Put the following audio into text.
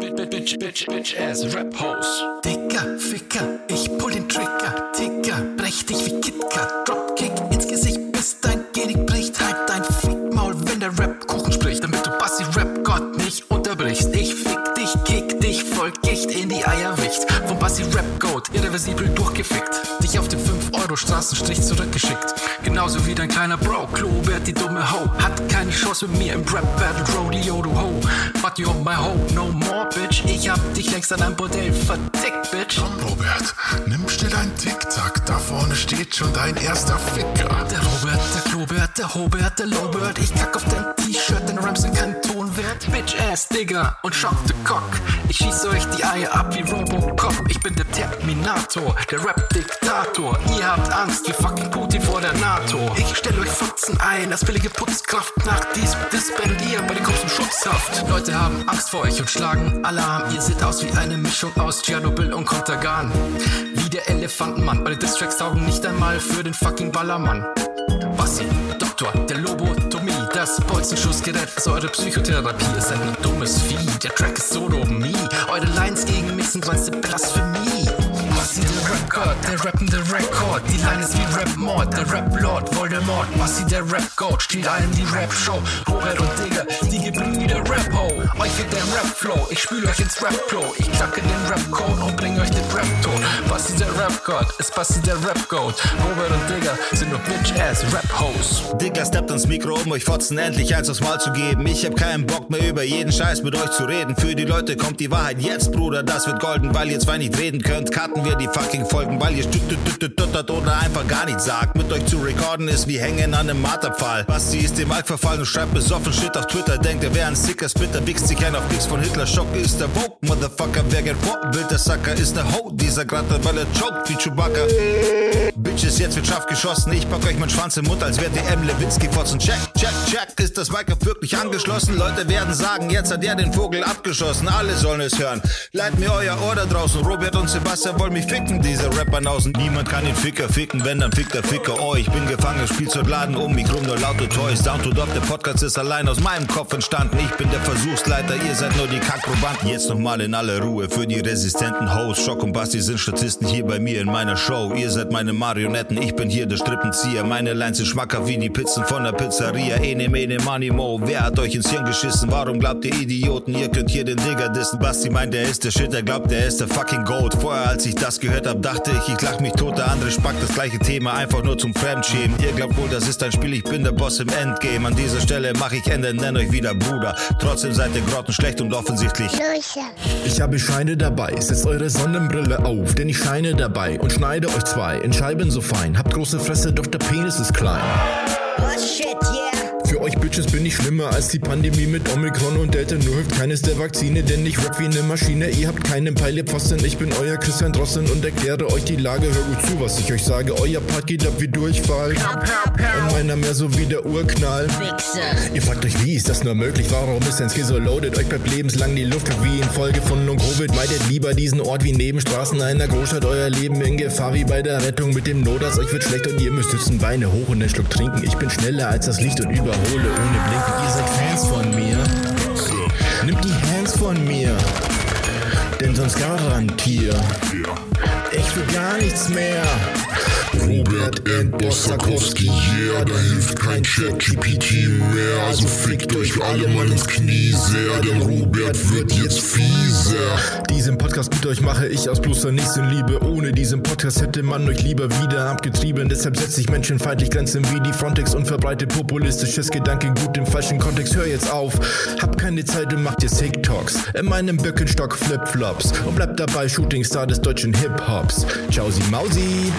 Bitch, bitch, bitch ass Rap House. Dicker, Ficker, ich pull den Trigger. Ticker, brech dich wie KitKat. Dropkick ins Gesicht, bis dein Genick bricht. Halt dein Fickmaul, wenn der Rap-Kuchen spricht. Damit du Bassi Rap-Gott nicht unterbrichst. Ich fick dich, kick dich, voll Gicht in die Eierwicht. Vom Bassi Rap-Goat, irreversibel durchgefickt. Dich auf den 5-Euro-Straßenstrich zurückgeschickt. Genauso wie dein kleiner Bro, Klobert, die dumme Ho. Hat keine Chance mit mir im Rap-Battle Rodeo, du Ho. But you're my Ho, no more, bitch. Ich hab dich längst an einem Bordell vertickt, bitch. Robert, nimm schnell ein Tic-Tac, da vorne steht schon dein erster Ficker. Der Hobert, der Lowbird. Ich kack auf dein T-Shirt, deine Rams sind kein Ton wert. Bitch ass, Digger und Shock the Cock. Ich schieß euch die Eier ab wie Robocop. Ich bin der Terminator, der Rap-Diktator. Ihr habt Angst wie fucking Putin vor der NATO. Ich stell euch Fotzen ein als billige Putzkraft. Nach diesem Disband ihr bei den Cops im Schutzhaft. Leute haben Angst vor euch und schlagen Alarm. Ihr seht aus wie eine Mischung aus Tschernobyl und Kontergan. Wie der Elefantenmann. Eure Distracks taugen nicht einmal für den fucking Ballermann. Bassi, Doktor, der Lobotomie, das Bolzenschussgerät ist eure Psychotherapie. Seid ein dummes Vieh, der Track ist Sodomie. Eure Lines gegen mich sind reinste Blasphemie. Bassi, der Rap-God, der rappende Rekord. Die Line ist wie Rap-Mord, der Rap-Lord, Voldemort. Bassi, der Rap-God, stiehlt allen die Rap-Show. Robert und Digger, die Gebrüder Rap-Ho. Euch wird der Rap-Flow, ich spül euch ins Rap-Klo. Ich knacke den Rap-Code und bring euch den Rap-Ton. Rap-God, ist Bassi, der Rap-Goat. Robert und Digger sind nur Bitch-Ass-Rap-Hoes. Digger steppt ans Mikro, um euch Fotzen endlich eins aufs Mal zu geben. Ich hab keinen Bock mehr über jeden Scheiß mit euch zu reden. Für die Leute kommt die Wahrheit jetzt, Bruder, das wird golden. Weil ihr zwei nicht reden könnt, cutten wir die fucking Folgen. Weil ihr stüttert oder einfach gar nichts sagt. Mit euch zu recorden ist wie hängen an einem Marterpfahl. Basti ist dem Alk verfallen und schreibt besoffen Shit auf Twitter. Denkt, er wäre ein sicker Spitter, wichst sich ein auf Kicks von Hitler. Schock ist der Vogue, Motherfucker, wer geht Vorbild, der Sucker ist der Ho. Dieser Gratter, weil er choked wie Chewbacca. Bitches, jetzt wird scharf geschossen. Ich pack euch meinen Schwanz im Mund, als wärt ihr M. Lewinsky fotzen. Check, check, check, ist das Mic wirklich angeschlossen? Leute werden sagen, jetzt hat er den Vogel abgeschossen. Alle sollen es hören. Leiht mir euer Ohr da draußen. Robert und Sebastian wollen mich ficken, diese Rapper-Nausen. Niemand kann den Ficker ficken, wenn dann fickt der Ficker. Oh, ich bin gefangen, Spielzeugladen um mich rum, nur laute Toys. Down to Dog, der Podcast ist allein aus meinem Kopf entstanden. Ich bin der Versuchsleiter, ihr seid nur die Kackprobanden. Jetzt nochmal in aller Ruhe für die resistenten Hosts. Schock und Basti sind Statisten hier bei mir in meiner Show. Ihr seid meine Marionetten, ich bin hier der Strippenzieher. Meine Lines sind schmackhaft wie die Pizzen von der Pizzeria. Ene, mene, money, mo. Wer hat euch ins Hirn geschissen? Warum glaubt ihr Idioten, ihr könnt hier den Digger dissen? Basti meint, er ist der Shit, er glaubt, er ist der fucking Goat. Vorher, als ich das gehört hab, dachte ich, ich lach mich tot. Der andere spackt das gleiche Thema, einfach nur zum Fremdschämen. Ihr glaubt wohl, das ist ein Spiel, ich bin der Boss im Endgame. An dieser Stelle mach ich Ende, nenn euch wieder Bruder. Trotzdem seid ihr grottenschlecht und offensichtlich. Ich habe Scheine dabei, setzt eure Sonnenbrille auf, denn ich scheine dabei und schneide euch zwei in Scheiben so fein. Habt große Fresse, doch der Penis ist klein. Oh shit, yeah. Für euch Bitches bin ich schlimmer als die Pandemie mit Omikron und Delta. Nur hilft keines der Vakzine, denn ich rap wie eine Maschine. Ihr habt keinen Peil, ihr Pfosten. Ich bin euer Christian Drosten und erkläre euch die Lage. Hör gut zu, was ich euch sage. Euer Part geht ab wie Durchfall. Und meiner mehr so wie der Urknall. Ihr fragt euch, wie ist das nur möglich? Warum ist Skill so loaded? Euch bleibt lebenslang die Luft wie in Folge von Long-Covid. Meidet lieber diesen Ort wie Nebenstraßen einer Großstadt. Euer Leben in Gefahr wie bei der Rettung mit dem Notarzt. Euch wird schlecht und ihr müsst sitzen, Beine hoch und einen Schluck trinken. Ich bin schneller als das Licht und überhole ohne Blinken. Ihr seid Fans von mir. Nimmt die Hands von mir. Denn sonst garantier. Robert and Bossakowski, yeah, da hilft kein Chat-GPT mehr. Also fickt euch alle mal ins Knie sehr, denn Robert wird jetzt fieser. Diesen Podcast mit euch mache ich aus bloßer Nächstenliebe. Ohne diesen Podcast hätte man euch lieber wieder abgetrieben. Deshalb setze ich menschenfeindlich Grenzen wie die Frontex und verbreite populistisches Gedankengut im falschen Kontext. Hör jetzt auf, hab keine Zeit und macht jetzt TikToks. In meinem Birkenstock Flipflops und bleibt dabei Shootingstar des deutschen Hip-Hops. Ciao, Sie Mausi.